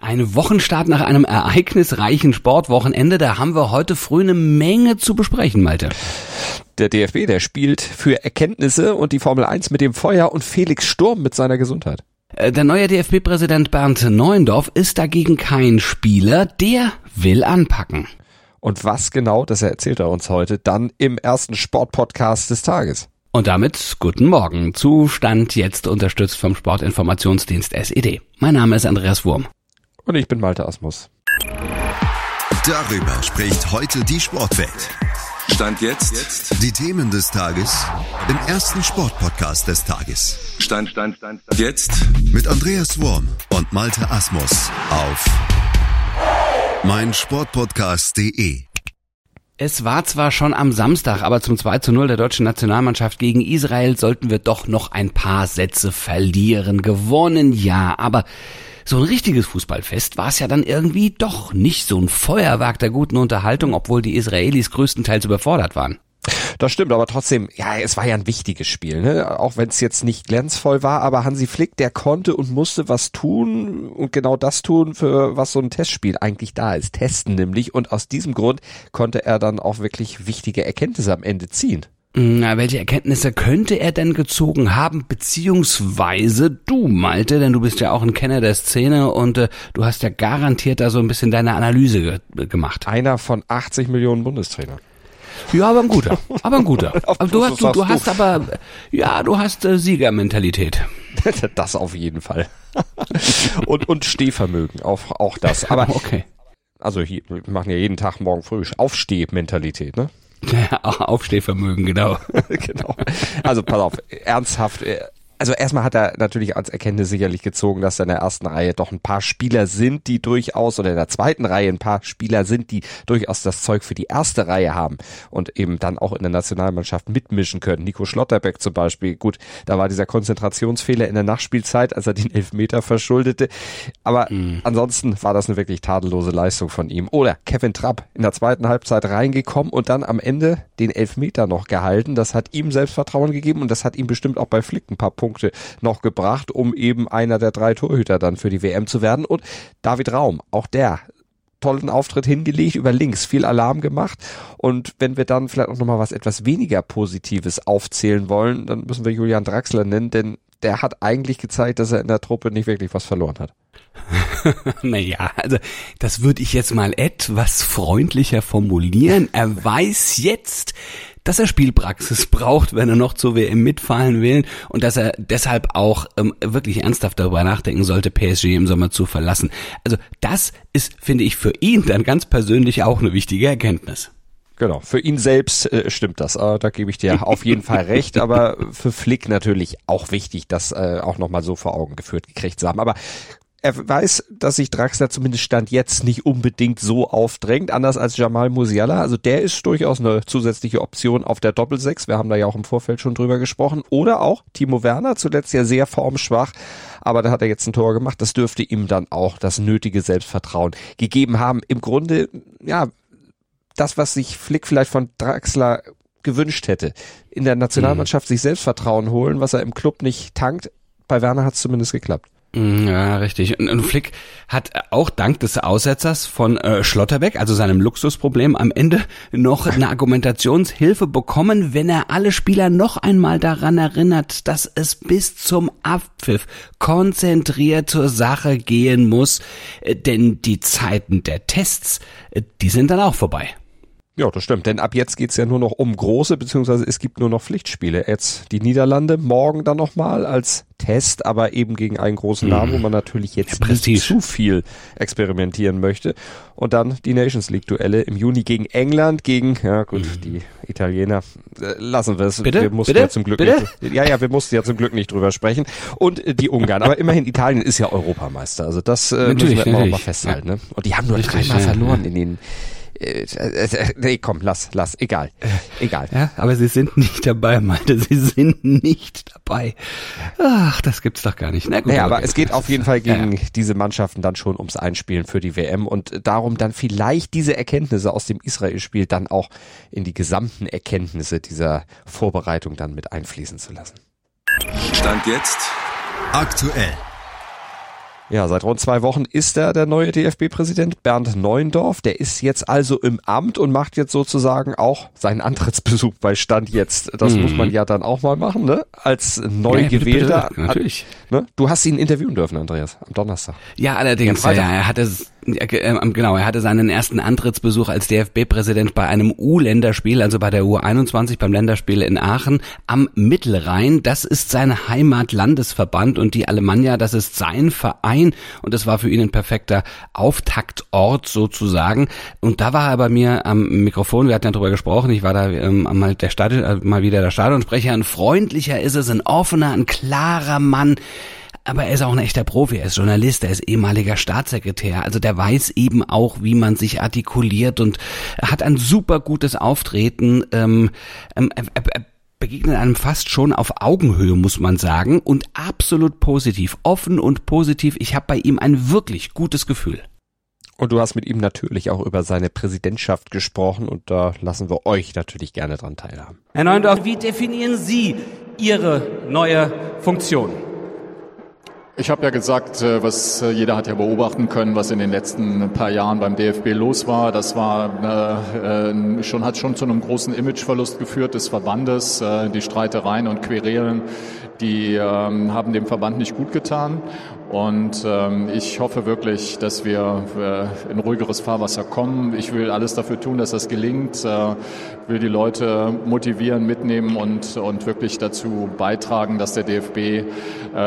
Eine Wochenstart nach einem ereignisreichen Sportwochenende, da haben wir heute früh eine Menge zu besprechen, Malte. Der DFB, der spielt für Erkenntnisse und die Formel 1 mit dem Feuer und Felix Sturm mit seiner Gesundheit. Äh, der neue DFB-Präsident Bernd Neuendorf ist dagegen kein Spieler, der will anpacken. Und was genau, das erzählt er uns heute dann im ersten Sportpodcast des Tages. Und damit guten Morgen. Zustand jetzt unterstützt vom Sportinformationsdienst SED. Mein Name ist Andreas Wurm. Und ich bin Malte Asmus. Darüber spricht heute die Sportwelt. Stand jetzt. Die Themen des Tages im ersten Sportpodcast des Tages. Stand, Stand, Stand, Stand. Jetzt. Mit Andreas Worm und Malte Asmus auf meinsportpodcast.de. Es war zwar schon am Samstag, aber zum 2 zu 0 der deutschen Nationalmannschaft gegen Israel sollten wir doch noch ein paar Sätze verlieren. Gewonnen, ja, aber so ein richtiges Fußballfest war es ja dann irgendwie doch nicht so ein Feuerwerk der guten Unterhaltung, obwohl die Israelis größtenteils überfordert waren. Das stimmt, aber trotzdem, ja, es war ja ein wichtiges Spiel, ne? Auch wenn es jetzt nicht glänzvoll war, aber Hansi Flick, der konnte und musste was tun und genau das tun, für was so ein Testspiel eigentlich da ist. Testen nämlich. Und aus diesem Grund konnte er dann auch wirklich wichtige Erkenntnisse am Ende ziehen. Na, welche Erkenntnisse könnte er denn gezogen haben, beziehungsweise du, Malte, denn du bist ja auch ein Kenner der Szene und äh, du hast ja garantiert da so ein bisschen deine Analyse ge gemacht. Einer von 80 Millionen Bundestrainer. Ja, aber ein guter. Aber ein guter. Aber du, hast, du, du hast aber, ja, du hast äh, Siegermentalität. das auf jeden Fall. und, und Stehvermögen, auch, auch das. Aber okay. Also hier, wir machen ja jeden Tag morgen früh Aufstehmentalität, ne? Aufstehvermögen, genau. genau. Also pass auf, ernsthaft, äh, also erstmal hat er natürlich als Erkenntnis sicherlich gezogen, dass in der ersten Reihe doch ein paar Spieler sind, die durchaus, oder in der zweiten Reihe ein paar Spieler sind, die durchaus das Zeug für die erste Reihe haben und eben dann auch in der Nationalmannschaft mitmischen können. Nico Schlotterbeck zum Beispiel, gut, da war dieser Konzentrationsfehler in der Nachspielzeit, als er den Elfmeter verschuldete. Aber mhm. ansonsten war das eine wirklich tadellose Leistung von ihm. Oder Kevin Trapp in der zweiten Halbzeit reingekommen und dann am Ende den Elfmeter noch gehalten. Das hat ihm Selbstvertrauen gegeben und das hat ihm bestimmt auch bei Flick ein paar Punkte Punkte noch gebracht, um eben einer der drei Torhüter dann für die WM zu werden. Und David Raum, auch der tollen Auftritt hingelegt, über links viel Alarm gemacht. Und wenn wir dann vielleicht auch nochmal was etwas weniger Positives aufzählen wollen, dann müssen wir Julian Draxler nennen, denn der hat eigentlich gezeigt, dass er in der Truppe nicht wirklich was verloren hat. naja, also das würde ich jetzt mal etwas freundlicher formulieren. Er weiß jetzt, dass er Spielpraxis braucht, wenn er noch zur WM mitfahren will und dass er deshalb auch ähm, wirklich ernsthaft darüber nachdenken sollte, PSG im Sommer zu verlassen. Also das ist, finde ich, für ihn dann ganz persönlich auch eine wichtige Erkenntnis. Genau, für ihn selbst äh, stimmt das. Äh, da gebe ich dir auf jeden Fall recht. Aber für Flick natürlich auch wichtig, das äh, auch nochmal so vor Augen geführt gekriegt zu haben. Aber er weiß, dass sich Draxler zumindest Stand jetzt nicht unbedingt so aufdrängt, anders als Jamal Musiala. Also der ist durchaus eine zusätzliche Option auf der Doppelsechs. Wir haben da ja auch im Vorfeld schon drüber gesprochen. Oder auch Timo Werner, zuletzt ja sehr formschwach, aber da hat er jetzt ein Tor gemacht. Das dürfte ihm dann auch das nötige Selbstvertrauen gegeben haben. Im Grunde, ja, das, was sich Flick vielleicht von Draxler gewünscht hätte. In der Nationalmannschaft mhm. sich Selbstvertrauen holen, was er im Club nicht tankt. Bei Werner hat es zumindest geklappt. Mm, ja, richtig. Und, Flick hat auch dank des Aussetzers von äh, Schlotterbeck, also seinem Luxusproblem, am Ende noch eine Argumentationshilfe bekommen, wenn er alle Spieler noch einmal daran erinnert, dass es bis zum Abpfiff konzentriert zur Sache gehen muss, äh, denn die Zeiten der Tests, äh, die sind dann auch vorbei. Ja, das stimmt, denn ab jetzt geht's ja nur noch um große, beziehungsweise es gibt nur noch Pflichtspiele. Jetzt die Niederlande morgen dann nochmal als Test, aber eben gegen einen großen Namen, wo man natürlich jetzt ja, nicht zu viel experimentieren möchte. Und dann die Nations League Duelle im Juni gegen England, gegen, ja gut, mhm. die Italiener. Äh, lassen wir es. Bitte? Wir mussten Bitte? ja zum Glück Bitte? nicht, ja, ja, wir mussten ja zum Glück nicht drüber sprechen. Und äh, die Ungarn. Aber immerhin, Italien ist ja Europameister. Also das äh, müssen wir immer noch mal festhalten. Ja. Ne? Und die haben nur Richtig, dreimal ja, verloren in den nee, komm, lass, lass, egal. Egal. Ja, aber sie sind nicht dabei, meinte, sie sind nicht dabei. Ach, das gibt's doch gar nicht. Na gut, naja, aber okay. es geht auf jeden Fall gegen ja. diese Mannschaften dann schon ums Einspielen für die WM und darum dann vielleicht diese Erkenntnisse aus dem Israel-Spiel dann auch in die gesamten Erkenntnisse dieser Vorbereitung dann mit einfließen zu lassen. Stand jetzt aktuell. Ja, seit rund zwei Wochen ist er der neue DFB-Präsident Bernd Neuendorf. Der ist jetzt also im Amt und macht jetzt sozusagen auch seinen Antrittsbesuch bei Stand jetzt. Das mhm. muss man ja dann auch mal machen, ne? Als neu ja, gewählter. natürlich. Ne? Du hast ihn interviewen dürfen, Andreas, am Donnerstag. Ja, allerdings. Ja, er hatte es genau, er hatte seinen ersten Antrittsbesuch als DFB-Präsident bei einem U-Länderspiel, also bei der U21 beim Länderspiel in Aachen am Mittelrhein. Das ist sein Heimatlandesverband und die Alemannia, das ist sein Verein. Und das war für ihn ein perfekter Auftaktort sozusagen. Und da war er bei mir am Mikrofon, wir hatten ja drüber gesprochen, ich war da ähm, mal, der Stadion, äh, mal wieder der Stadionsprecher, ein freundlicher ist es, ein offener, ein klarer Mann, aber er ist auch ein echter Profi, er ist Journalist, er ist ehemaliger Staatssekretär, also der weiß eben auch, wie man sich artikuliert und hat ein super gutes Auftreten. Ähm, ähm, er, er begegnet einem fast schon auf Augenhöhe, muss man sagen, und absolut positiv, offen und positiv. Ich habe bei ihm ein wirklich gutes Gefühl. Und du hast mit ihm natürlich auch über seine Präsidentschaft gesprochen und da lassen wir euch natürlich gerne dran teilhaben. Herr Neundorf, wie definieren Sie Ihre neue Funktion? Ich habe ja gesagt, äh, was äh, jeder hat ja beobachten können, was in den letzten paar Jahren beim DFB los war. Das war äh, schon hat schon zu einem großen Imageverlust geführt des Verbandes. Äh, die Streitereien und Querelen, die ähm, haben dem Verband nicht gut getan. Und ähm, ich hoffe wirklich, dass wir äh, in ruhigeres Fahrwasser kommen. Ich will alles dafür tun, dass das gelingt. Äh, will die Leute motivieren, mitnehmen und, und wirklich dazu beitragen, dass der DFB äh,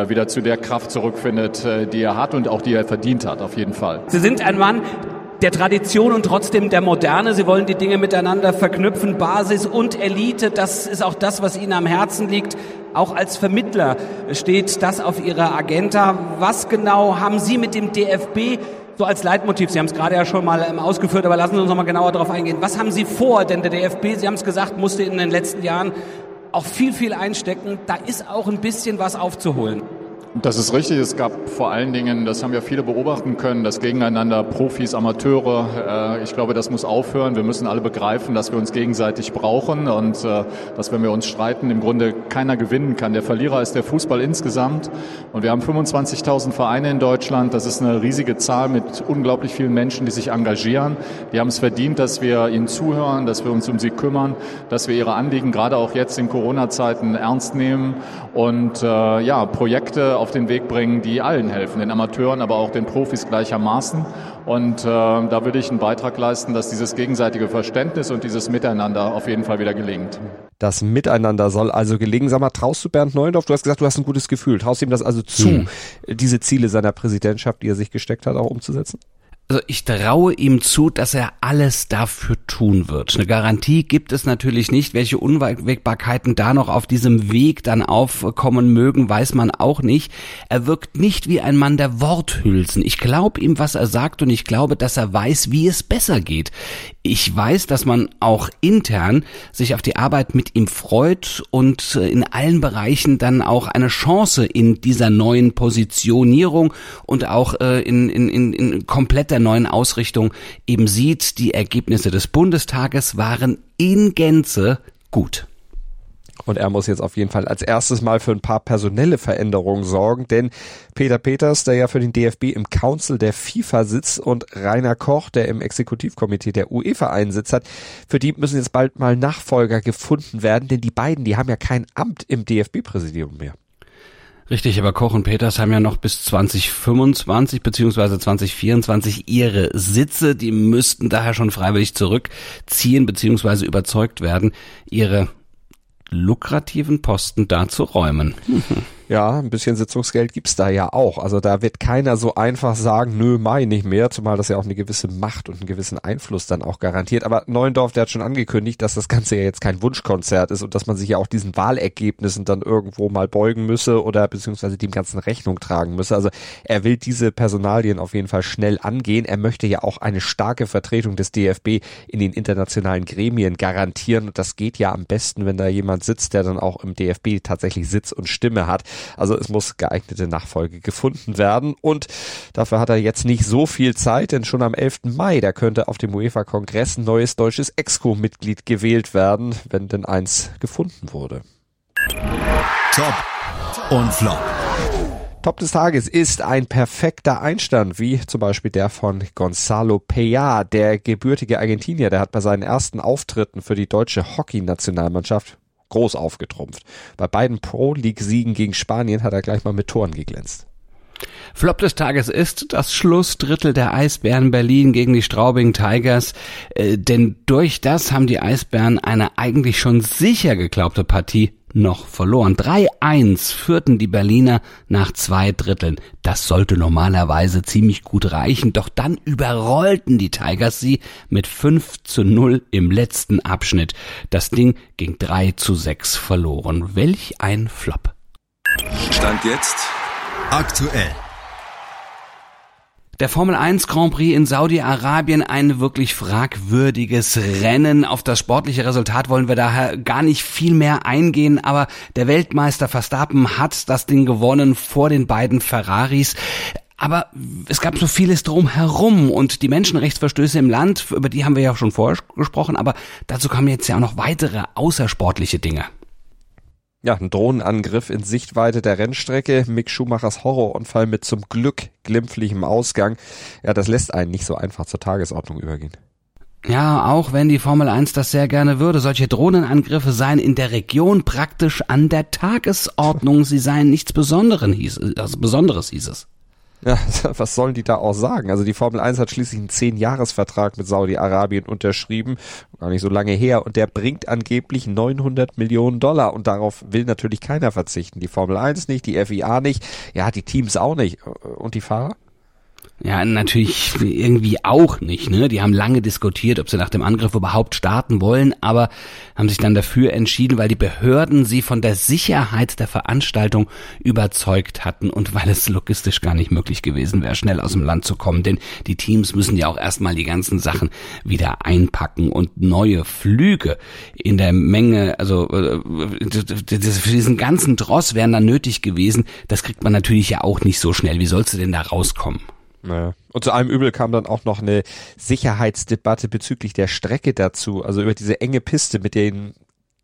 wieder zu der Kraft zurückfindet, äh, die er hat und auch die er verdient hat, auf jeden Fall. Sie sind ein Mann, der Tradition und trotzdem der Moderne. Sie wollen die Dinge miteinander verknüpfen, Basis und Elite. Das ist auch das, was Ihnen am Herzen liegt. Auch als Vermittler steht das auf Ihrer Agenda. Was genau haben Sie mit dem DFB so als Leitmotiv? Sie haben es gerade ja schon mal ähm, ausgeführt, aber lassen Sie uns noch mal genauer darauf eingehen. Was haben Sie vor? Denn der DFB, Sie haben es gesagt, musste in den letzten Jahren auch viel, viel einstecken. Da ist auch ein bisschen was aufzuholen. Das ist richtig. Es gab vor allen Dingen, das haben ja viele beobachten können, das Gegeneinander Profis, Amateure. Äh, ich glaube, das muss aufhören. Wir müssen alle begreifen, dass wir uns gegenseitig brauchen und äh, dass, wenn wir uns streiten, im Grunde keiner gewinnen kann. Der Verlierer ist der Fußball insgesamt. Und wir haben 25.000 Vereine in Deutschland. Das ist eine riesige Zahl mit unglaublich vielen Menschen, die sich engagieren. Die haben es verdient, dass wir ihnen zuhören, dass wir uns um sie kümmern, dass wir ihre Anliegen gerade auch jetzt in Corona-Zeiten ernst nehmen und äh, ja, Projekte auf den Weg bringen, die allen helfen, den Amateuren, aber auch den Profis gleichermaßen. Und äh, da würde ich einen Beitrag leisten, dass dieses gegenseitige Verständnis und dieses Miteinander auf jeden Fall wieder gelingt. Das Miteinander soll also gelingen. Sag mal, traust du Bernd Neuendorf? Du hast gesagt, du hast ein gutes Gefühl. Traust ihm das also zu, hm. diese Ziele seiner Präsidentschaft, die er sich gesteckt hat, auch umzusetzen? Also ich traue ihm zu, dass er alles dafür tun wird. Eine Garantie gibt es natürlich nicht. Welche Unwägbarkeiten da noch auf diesem Weg dann aufkommen mögen, weiß man auch nicht. Er wirkt nicht wie ein Mann der Worthülsen. Ich glaube ihm, was er sagt und ich glaube, dass er weiß, wie es besser geht. Ich weiß, dass man auch intern sich auf die Arbeit mit ihm freut und äh, in allen Bereichen dann auch eine Chance in dieser neuen Positionierung und auch äh, in, in, in, in kompletter neuen Ausrichtung eben sieht, die Ergebnisse des Bundestages waren in Gänze gut. Und er muss jetzt auf jeden Fall als erstes mal für ein paar personelle Veränderungen sorgen, denn Peter Peters, der ja für den DFB im Council der FIFA sitzt und Rainer Koch, der im Exekutivkomitee der UEFA einen hat, für die müssen jetzt bald mal Nachfolger gefunden werden, denn die beiden, die haben ja kein Amt im DFB-Präsidium mehr. Richtig, aber Koch und Peters haben ja noch bis 2025 beziehungsweise 2024 ihre Sitze. Die müssten daher schon freiwillig zurückziehen beziehungsweise überzeugt werden, ihre lukrativen Posten da zu räumen. Ja, ein bisschen Sitzungsgeld gibt's da ja auch. Also da wird keiner so einfach sagen, nö, mai nicht mehr, zumal das ja auch eine gewisse Macht und einen gewissen Einfluss dann auch garantiert. Aber Neuendorf, der hat schon angekündigt, dass das Ganze ja jetzt kein Wunschkonzert ist und dass man sich ja auch diesen Wahlergebnissen dann irgendwo mal beugen müsse oder beziehungsweise dem ganzen Rechnung tragen müsse. Also er will diese Personalien auf jeden Fall schnell angehen. Er möchte ja auch eine starke Vertretung des DFB in den internationalen Gremien garantieren. Und das geht ja am besten, wenn da jemand sitzt, der dann auch im DFB tatsächlich Sitz und Stimme hat. Also es muss geeignete Nachfolge gefunden werden und dafür hat er jetzt nicht so viel Zeit, denn schon am 11. Mai, da könnte auf dem UEFA-Kongress ein neues deutsches Exco-Mitglied gewählt werden, wenn denn eins gefunden wurde. Top und Flop. Top des Tages ist ein perfekter Einstand, wie zum Beispiel der von Gonzalo Peña, der gebürtige Argentinier, der hat bei seinen ersten Auftritten für die deutsche Hockey-Nationalmannschaft groß aufgetrumpft. Bei beiden Pro-League-Siegen gegen Spanien hat er gleich mal mit Toren geglänzt. Flop des Tages ist das Schlussdrittel der Eisbären Berlin gegen die Straubing Tigers, äh, denn durch das haben die Eisbären eine eigentlich schon sicher geglaubte Partie noch verloren. 3-1 führten die Berliner nach zwei Dritteln. Das sollte normalerweise ziemlich gut reichen, doch dann überrollten die Tigers sie mit 5 zu 0 im letzten Abschnitt. Das Ding ging 3 zu 6 verloren. Welch ein Flop. Stand jetzt aktuell. Der Formel 1 Grand Prix in Saudi-Arabien ein wirklich fragwürdiges Rennen. Auf das sportliche Resultat wollen wir daher gar nicht viel mehr eingehen, aber der Weltmeister Verstappen hat das Ding gewonnen vor den beiden Ferraris. Aber es gab so vieles drumherum und die Menschenrechtsverstöße im Land, über die haben wir ja schon vorher gesprochen, aber dazu kamen jetzt ja auch noch weitere außersportliche Dinge. Ja, ein Drohnenangriff in Sichtweite der Rennstrecke. Mick Schumachers Horrorunfall mit zum Glück glimpflichem Ausgang. Ja, das lässt einen nicht so einfach zur Tagesordnung übergehen. Ja, auch wenn die Formel 1 das sehr gerne würde, solche Drohnenangriffe seien in der Region praktisch an der Tagesordnung. Sie seien nichts Besonderes, hieß, also Besonderes hieß es. Ja, was sollen die da auch sagen? Also die Formel 1 hat schließlich einen Zehn-Jahres-Vertrag mit Saudi-Arabien unterschrieben, gar nicht so lange her, und der bringt angeblich 900 Millionen Dollar und darauf will natürlich keiner verzichten. Die Formel 1 nicht, die FIA nicht, ja, die Teams auch nicht. Und die Fahrer? Ja, natürlich irgendwie auch nicht. Ne? Die haben lange diskutiert, ob sie nach dem Angriff überhaupt starten wollen, aber haben sich dann dafür entschieden, weil die Behörden sie von der Sicherheit der Veranstaltung überzeugt hatten und weil es logistisch gar nicht möglich gewesen wäre, schnell aus dem Land zu kommen. Denn die Teams müssen ja auch erstmal die ganzen Sachen wieder einpacken und neue Flüge in der Menge, also äh, für diesen ganzen Dross wären dann nötig gewesen. Das kriegt man natürlich ja auch nicht so schnell. Wie sollst du denn da rauskommen? Naja. Und zu allem Übel kam dann auch noch eine Sicherheitsdebatte bezüglich der Strecke dazu. Also über diese enge Piste mit den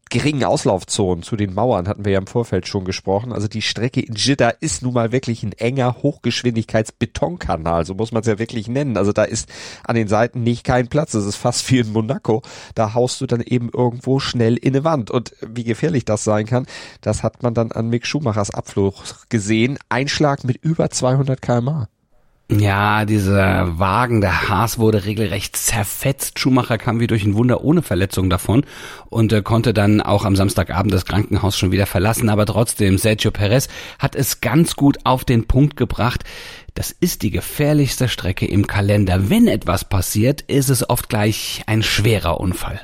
geringen Auslaufzonen zu den Mauern hatten wir ja im Vorfeld schon gesprochen. Also die Strecke in Jeddah ist nun mal wirklich ein enger Hochgeschwindigkeitsbetonkanal, so muss man es ja wirklich nennen. Also da ist an den Seiten nicht kein Platz. Das ist fast wie in Monaco. Da haust du dann eben irgendwo schnell in eine Wand. Und wie gefährlich das sein kann, das hat man dann an Mick Schumachers Abflug gesehen. Einschlag mit über 200 kmh. Ja, dieser Wagen, der Haas wurde regelrecht zerfetzt. Schumacher kam wie durch ein Wunder ohne Verletzung davon und äh, konnte dann auch am Samstagabend das Krankenhaus schon wieder verlassen. Aber trotzdem, Sergio Perez hat es ganz gut auf den Punkt gebracht. Das ist die gefährlichste Strecke im Kalender. Wenn etwas passiert, ist es oft gleich ein schwerer Unfall.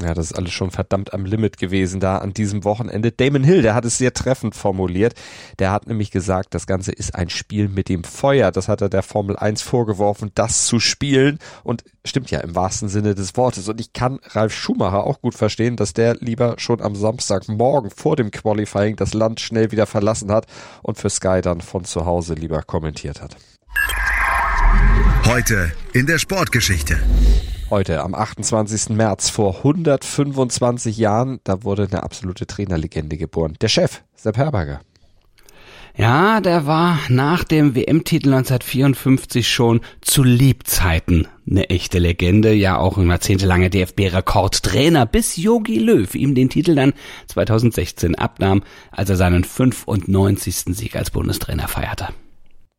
Ja, das ist alles schon verdammt am Limit gewesen da an diesem Wochenende. Damon Hill, der hat es sehr treffend formuliert. Der hat nämlich gesagt, das Ganze ist ein Spiel mit dem Feuer. Das hat er der Formel 1 vorgeworfen, das zu spielen. Und stimmt ja im wahrsten Sinne des Wortes. Und ich kann Ralf Schumacher auch gut verstehen, dass der lieber schon am Samstagmorgen vor dem Qualifying das Land schnell wieder verlassen hat und für Sky dann von zu Hause lieber kommentiert hat. Heute in der Sportgeschichte. Heute am 28. März vor 125 Jahren, da wurde eine absolute Trainerlegende geboren. Der Chef, Sepp Herberger. Ja, der war nach dem WM-Titel 1954 schon zu Lebzeiten eine echte Legende, ja auch ein jahrzehntelanger DFB-Rekordtrainer, bis Yogi Löw ihm den Titel dann 2016 abnahm, als er seinen 95. Sieg als Bundestrainer feierte.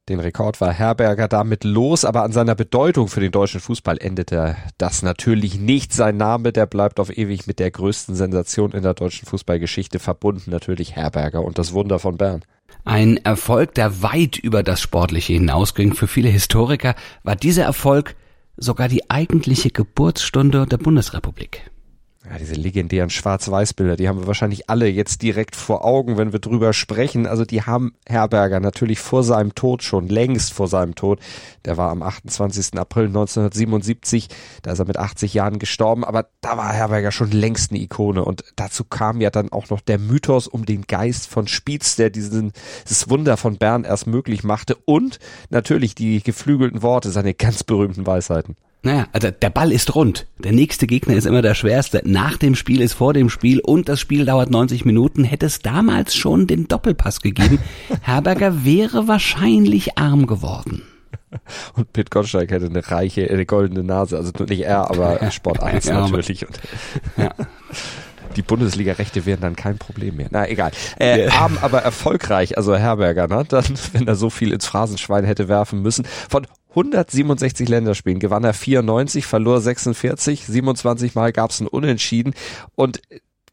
Den Rekord war Herberger damit los, aber an seiner Bedeutung für den deutschen Fußball endete das natürlich nicht. Sein Name, der bleibt auf ewig mit der größten Sensation in der deutschen Fußballgeschichte verbunden, natürlich Herberger und das Wunder von Bern. Ein Erfolg, der weit über das Sportliche hinausging. Für viele Historiker war dieser Erfolg sogar die eigentliche Geburtsstunde der Bundesrepublik. Ja, diese legendären Schwarz-Weiß-Bilder, die haben wir wahrscheinlich alle jetzt direkt vor Augen, wenn wir drüber sprechen. Also die haben Herberger natürlich vor seinem Tod schon, längst vor seinem Tod. Der war am 28. April 1977, da ist er mit 80 Jahren gestorben, aber da war Herberger schon längst eine Ikone. Und dazu kam ja dann auch noch der Mythos um den Geist von Spiez, der diesen, dieses Wunder von Bern erst möglich machte und natürlich die geflügelten Worte, seine ganz berühmten Weisheiten. Naja, also der Ball ist rund. Der nächste Gegner ist immer der schwerste. Nach dem Spiel ist vor dem Spiel und das Spiel dauert 90 Minuten. Hätte es damals schon den Doppelpass gegeben, Herberger wäre wahrscheinlich arm geworden. Und Pit Gottschalk hätte eine reiche, eine goldene Nase. Also nicht er, aber Sport 1 ja, natürlich. Und ja. Die Bundesliga-Rechte wären dann kein Problem mehr. Na, egal. Äh, yeah. Arm, aber erfolgreich, also Herberger, ne? Dann, wenn er so viel ins Phrasenschwein hätte werfen müssen. Von 167 Länderspielen gewann er 94, verlor 46, 27 Mal gab es ein Unentschieden und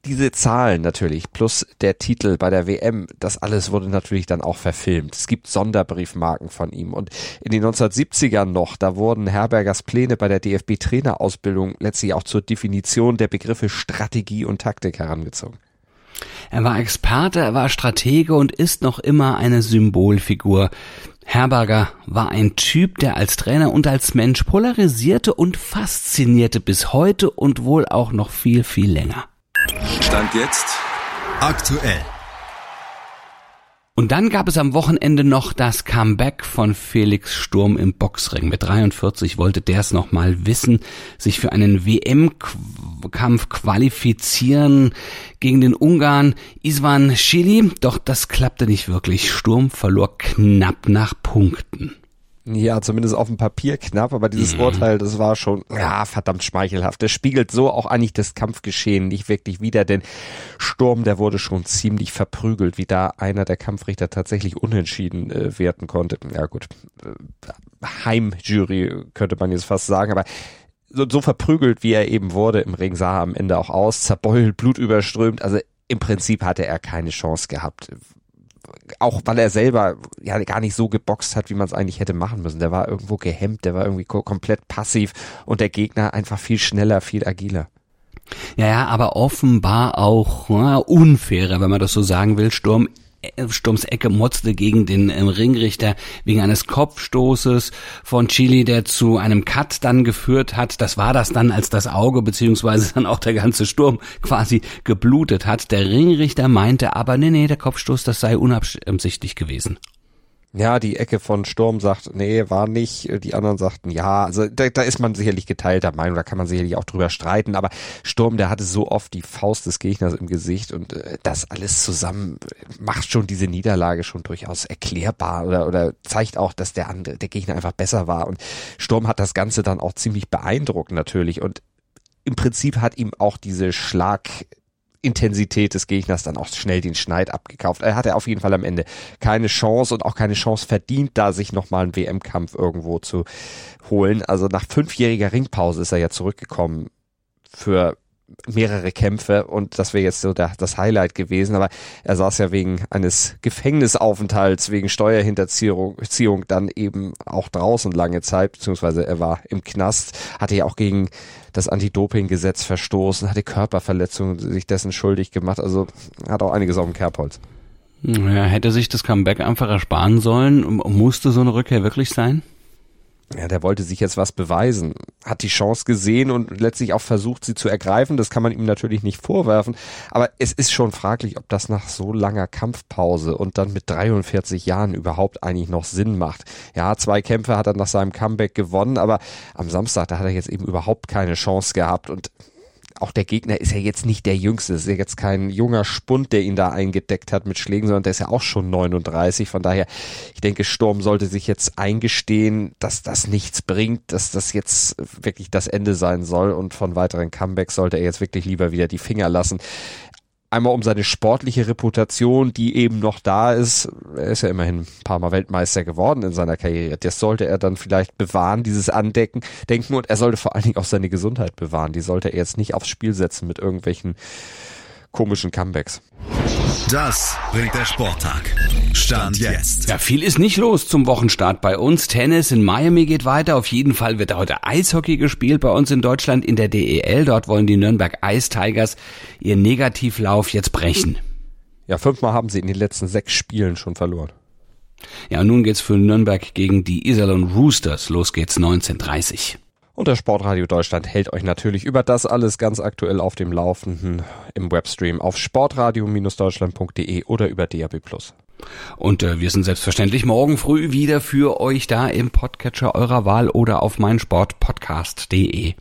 diese Zahlen natürlich plus der Titel bei der WM, das alles wurde natürlich dann auch verfilmt. Es gibt Sonderbriefmarken von ihm und in den 1970ern noch, da wurden Herbergers Pläne bei der DFB-Trainerausbildung letztlich auch zur Definition der Begriffe Strategie und Taktik herangezogen. Er war Experte, er war Stratege und ist noch immer eine Symbolfigur. Herberger war ein Typ, der als Trainer und als Mensch polarisierte und faszinierte bis heute und wohl auch noch viel, viel länger. Stand jetzt aktuell. Und dann gab es am Wochenende noch das Comeback von Felix Sturm im Boxring. Mit 43 wollte der es nochmal wissen, sich für einen WM-Kampf qualifizieren gegen den Ungarn Isvan Schili. Doch das klappte nicht wirklich. Sturm verlor knapp nach Punkten. Ja, zumindest auf dem Papier knapp, aber dieses mhm. Urteil, das war schon, ja, verdammt schmeichelhaft. Das spiegelt so auch eigentlich das Kampfgeschehen nicht wirklich wider, denn Sturm, der wurde schon ziemlich verprügelt, wie da einer der Kampfrichter tatsächlich unentschieden äh, werten konnte. Ja gut, äh, Heimjury könnte man jetzt fast sagen, aber so, so verprügelt, wie er eben wurde, im Ring sah er am Ende auch aus, zerbeult, blutüberströmt, also im Prinzip hatte er keine Chance gehabt auch weil er selber ja gar nicht so geboxt hat, wie man es eigentlich hätte machen müssen. Der war irgendwo gehemmt, der war irgendwie komplett passiv und der Gegner einfach viel schneller, viel agiler. Ja, ja, aber offenbar auch ja, unfairer, wenn man das so sagen will. Sturm Sturms Ecke motzte gegen den ähm, Ringrichter wegen eines Kopfstoßes von Chili, der zu einem Cut dann geführt hat. Das war das dann, als das Auge beziehungsweise dann auch der ganze Sturm quasi geblutet hat. Der Ringrichter meinte aber, nee, nee, der Kopfstoß, das sei unabsichtlich gewesen. Ja, die Ecke von Sturm sagt, nee, war nicht. Die anderen sagten, ja. Also da, da ist man sicherlich geteilter Meinung, da kann man sicherlich auch drüber streiten. Aber Sturm, der hatte so oft die Faust des Gegners im Gesicht und äh, das alles zusammen macht schon diese Niederlage schon durchaus erklärbar oder, oder zeigt auch, dass der andere, der Gegner einfach besser war. Und Sturm hat das Ganze dann auch ziemlich beeindruckt natürlich und im Prinzip hat ihm auch diese Schlag Intensität des Gegners dann auch schnell den Schneid abgekauft. Er hatte auf jeden Fall am Ende keine Chance und auch keine Chance verdient, da sich nochmal einen WM-Kampf irgendwo zu holen. Also nach fünfjähriger Ringpause ist er ja zurückgekommen für mehrere Kämpfe und das wäre jetzt so der, das Highlight gewesen, aber er saß ja wegen eines Gefängnisaufenthalts, wegen Steuerhinterziehung dann eben auch draußen lange Zeit, beziehungsweise er war im Knast, hatte ja auch gegen das Anti-Doping-Gesetz verstoßen, hatte Körperverletzungen, sich dessen schuldig gemacht, also hat auch einiges auf dem Kerbholz. Ja, hätte sich das Comeback einfach ersparen sollen, musste so eine Rückkehr wirklich sein? Ja, der wollte sich jetzt was beweisen, hat die Chance gesehen und letztlich auch versucht, sie zu ergreifen. Das kann man ihm natürlich nicht vorwerfen. Aber es ist schon fraglich, ob das nach so langer Kampfpause und dann mit 43 Jahren überhaupt eigentlich noch Sinn macht. Ja, zwei Kämpfe hat er nach seinem Comeback gewonnen, aber am Samstag, da hat er jetzt eben überhaupt keine Chance gehabt und auch der Gegner ist ja jetzt nicht der Jüngste. Ist ja jetzt kein junger Spund, der ihn da eingedeckt hat mit Schlägen, sondern der ist ja auch schon 39. Von daher, ich denke, Sturm sollte sich jetzt eingestehen, dass das nichts bringt, dass das jetzt wirklich das Ende sein soll und von weiteren Comebacks sollte er jetzt wirklich lieber wieder die Finger lassen einmal um seine sportliche Reputation, die eben noch da ist. Er ist ja immerhin ein paar Mal Weltmeister geworden in seiner Karriere. Das sollte er dann vielleicht bewahren, dieses Andecken, denken und er sollte vor allen Dingen auch seine Gesundheit bewahren. Die sollte er jetzt nicht aufs Spiel setzen mit irgendwelchen komischen Comebacks. Das bringt der Sporttag. Stand jetzt. Ja, viel ist nicht los zum Wochenstart bei uns. Tennis in Miami geht weiter. Auf jeden Fall wird heute Eishockey gespielt bei uns in Deutschland in der DEL. Dort wollen die Nürnberg Ice Tigers ihren Negativlauf jetzt brechen. Ja, fünfmal haben sie in den letzten sechs Spielen schon verloren. Ja, nun geht's für Nürnberg gegen die Iserlohn Roosters. Los geht's 1930. Und der Sportradio Deutschland hält euch natürlich über das alles ganz aktuell auf dem Laufenden im Webstream auf sportradio-deutschland.de oder über DAB+. Und äh, wir sind selbstverständlich morgen früh wieder für euch da im Podcatcher eurer Wahl oder auf meinsportpodcast.de.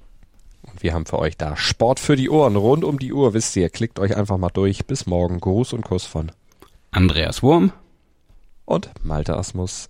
Und wir haben für euch da Sport für die Ohren rund um die Uhr, wisst ihr. Klickt euch einfach mal durch. Bis morgen. Gruß und Kuss von Andreas Wurm und Malte Asmus.